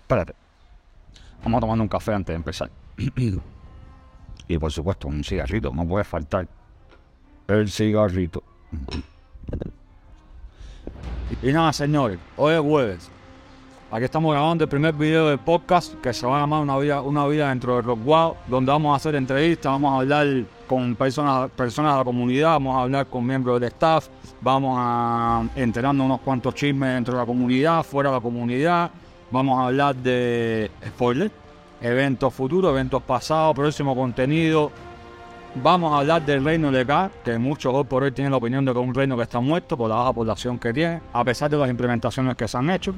Espérate. Vamos a tomar un café antes de empezar. y por supuesto, un cigarrito, no puede faltar. El cigarrito. Y nada, señores, hoy es jueves. Aquí estamos grabando el primer video del podcast que se va a llamar Una vida, una vida dentro de Rock donde vamos a hacer entrevistas, vamos a hablar con personas, personas de la comunidad, vamos a hablar con miembros del staff, vamos a enterarnos unos cuantos chismes dentro de la comunidad, fuera de la comunidad, vamos a hablar de spoiler, eventos futuros, eventos pasados, próximo contenido. Vamos a hablar del reino de K, que muchos hoy por hoy tienen la opinión de que es un reino que está muerto por la baja población que tiene, a pesar de las implementaciones que se han hecho.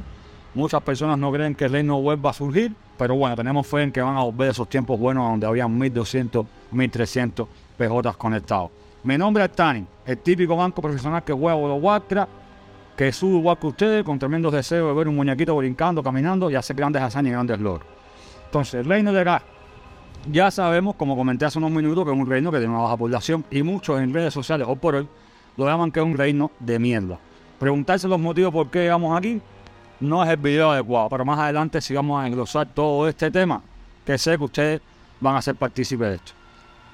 Muchas personas no creen que el reino web va a surgir, pero bueno, tenemos fe en que van a volver esos tiempos buenos donde había 1200, 1300 PJ conectados. Mi nombre es Tani, el típico banco profesional que juega los Warcraft, que sube igual que ustedes, con tremendos deseos de ver un muñequito brincando, caminando y hacer grandes hazañas y grandes logros. Entonces, el reino de Gas, ya sabemos, como comenté hace unos minutos, que es un reino que tiene una baja población y muchos en redes sociales o por hoy lo llaman que es un reino de mierda. Preguntarse los motivos por qué llegamos aquí no es el video adecuado, pero más adelante si vamos a englosar todo este tema, que sé que ustedes van a ser partícipes de esto.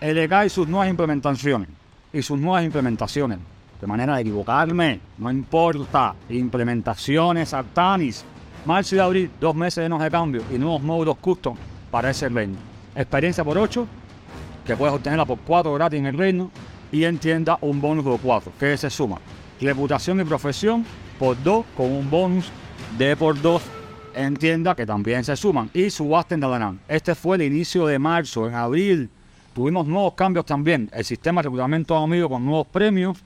El EK y sus nuevas implementaciones, y sus nuevas implementaciones, de manera de equivocarme, no importa, implementaciones Artanis, marzo y abril, dos meses de de cambio y nuevos módulos custom para ese reino. Experiencia por 8, que puedes obtenerla por 4 gratis en el reino, y entienda un bonus de 4, que se suma. Reputación y profesión por 2 con un bonus de por 2 en tienda que también se suman. Y subasta en Dalanán. Este fue el inicio de marzo. En abril tuvimos nuevos cambios también. El sistema de reclutamiento amigo con nuevos premios.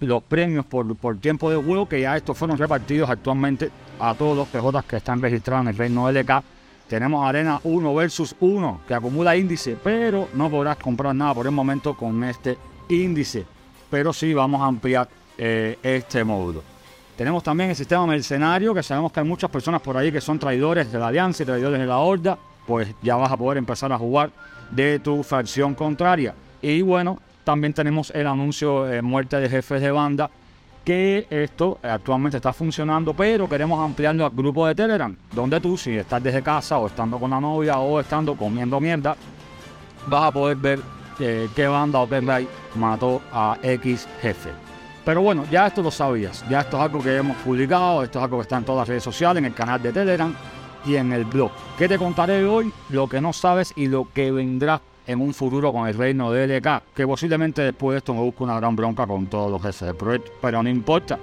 los premios por, por, tiempo de juego, que ya estos fueron repartidos actualmente a todos los PJ que están registrados en el Reino LK. Tenemos Arena 1 versus 1 que acumula índice, pero no podrás comprar nada por el momento con este índice. Pero sí vamos a ampliar eh, este módulo. Tenemos también el sistema mercenario, que sabemos que hay muchas personas por ahí que son traidores de la Alianza y traidores de la Horda. Pues ya vas a poder empezar a jugar de tu facción contraria. Y bueno, también tenemos el anuncio de muerte de jefes de banda, que esto actualmente está funcionando, pero queremos ampliarlo al grupo de Telegram, donde tú, si estás desde casa o estando con la novia o estando comiendo mierda, vas a poder ver eh, qué banda o qué mató a X jefe. Pero bueno, ya esto lo sabías. Ya esto es algo que hemos publicado, esto es algo que está en todas las redes sociales, en el canal de Telegram y en el blog. ¿Qué te contaré hoy? Lo que no sabes y lo que vendrá en un futuro con el reino de LK. Que posiblemente después de esto me busque una gran bronca con todos los jefes del proyecto. Pero no importa,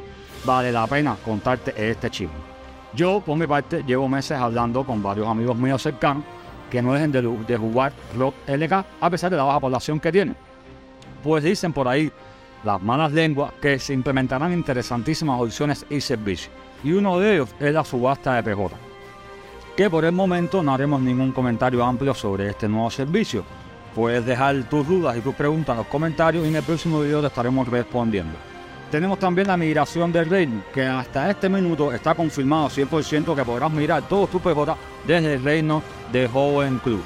vale la pena contarte este chivo. Yo, por mi parte, llevo meses hablando con varios amigos míos cercanos que no dejen de, de jugar Rock LK a pesar de la baja población que tiene. Pues dicen por ahí las malas lenguas que se implementarán interesantísimas opciones y servicios. Y uno de ellos es la subasta de PJ. Que por el momento no haremos ningún comentario amplio sobre este nuevo servicio. Puedes dejar tus dudas y tus preguntas en los comentarios y en el próximo video te estaremos respondiendo. Tenemos también la migración del reino, que hasta este minuto está confirmado 100% que podrás mirar todos tus PJ desde el reino de Joven Club.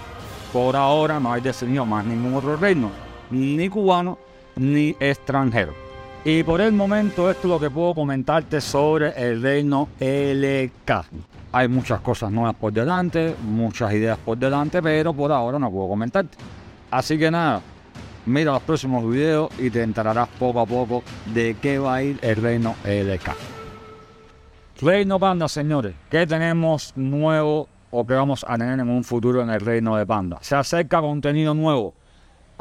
Por ahora no hay definido más ningún otro reino, ni cubano, ni extranjero. Y por el momento esto es lo que puedo comentarte sobre el reino LK. Hay muchas cosas nuevas por delante, muchas ideas por delante, pero por ahora no puedo comentarte. Así que nada, mira los próximos videos y te enterarás poco a poco de qué va a ir el reino LK. Reino Panda, señores, ¿qué tenemos nuevo o qué vamos a tener en un futuro en el reino de Panda? Se acerca contenido nuevo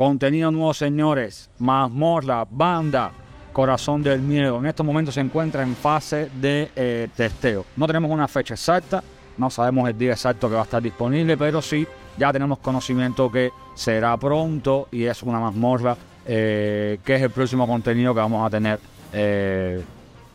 Contenido nuevo, señores. Mazmorra, banda, Corazón del Miedo. En estos momentos se encuentra en fase de eh, testeo. No tenemos una fecha exacta, no sabemos el día exacto que va a estar disponible, pero sí ya tenemos conocimiento que será pronto y es una mazmorra eh, que es el próximo contenido que vamos a tener eh,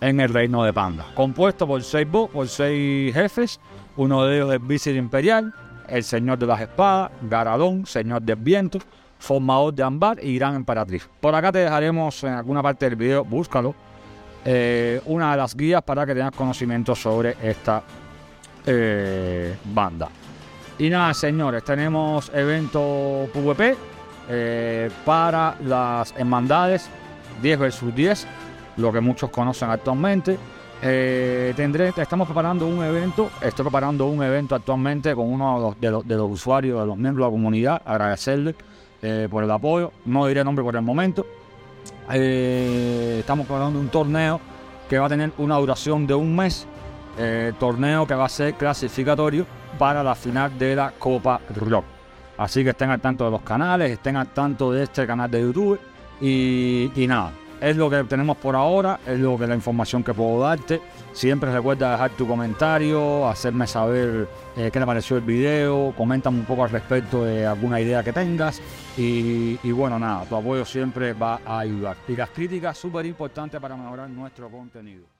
en el reino de Panda. Compuesto por seis, por seis jefes, uno de ellos es Visir Imperial, el Señor de las Espadas, Garadón, Señor del Viento, formador de Ambar y Gran Emperatriz. Por acá te dejaremos en alguna parte del video, búscalo, eh, una de las guías para que tengas conocimiento sobre esta eh, banda. Y nada, señores, tenemos evento PvP eh, para las hermandades 10 versus 10, lo que muchos conocen actualmente. Estamos preparando un evento, estoy preparando un evento actualmente con uno de los, de los, de los usuarios, de los miembros de la comunidad, agradecerle eh, por el apoyo, no diré nombre por el momento. Eh, estamos preparando un torneo que va a tener una duración de un mes, eh, torneo que va a ser clasificatorio para la final de la Copa Rock. Así que estén al tanto de los canales, estén al tanto de este canal de YouTube y nada, es lo que tenemos por ahora, es lo que la información que puedo darte. Siempre recuerda dejar tu comentario, hacerme saber eh, qué te pareció el video, coméntame un poco al respecto de alguna idea que tengas. Y, y bueno, nada, tu apoyo siempre va a ayudar. Y las críticas súper importantes para mejorar nuestro contenido.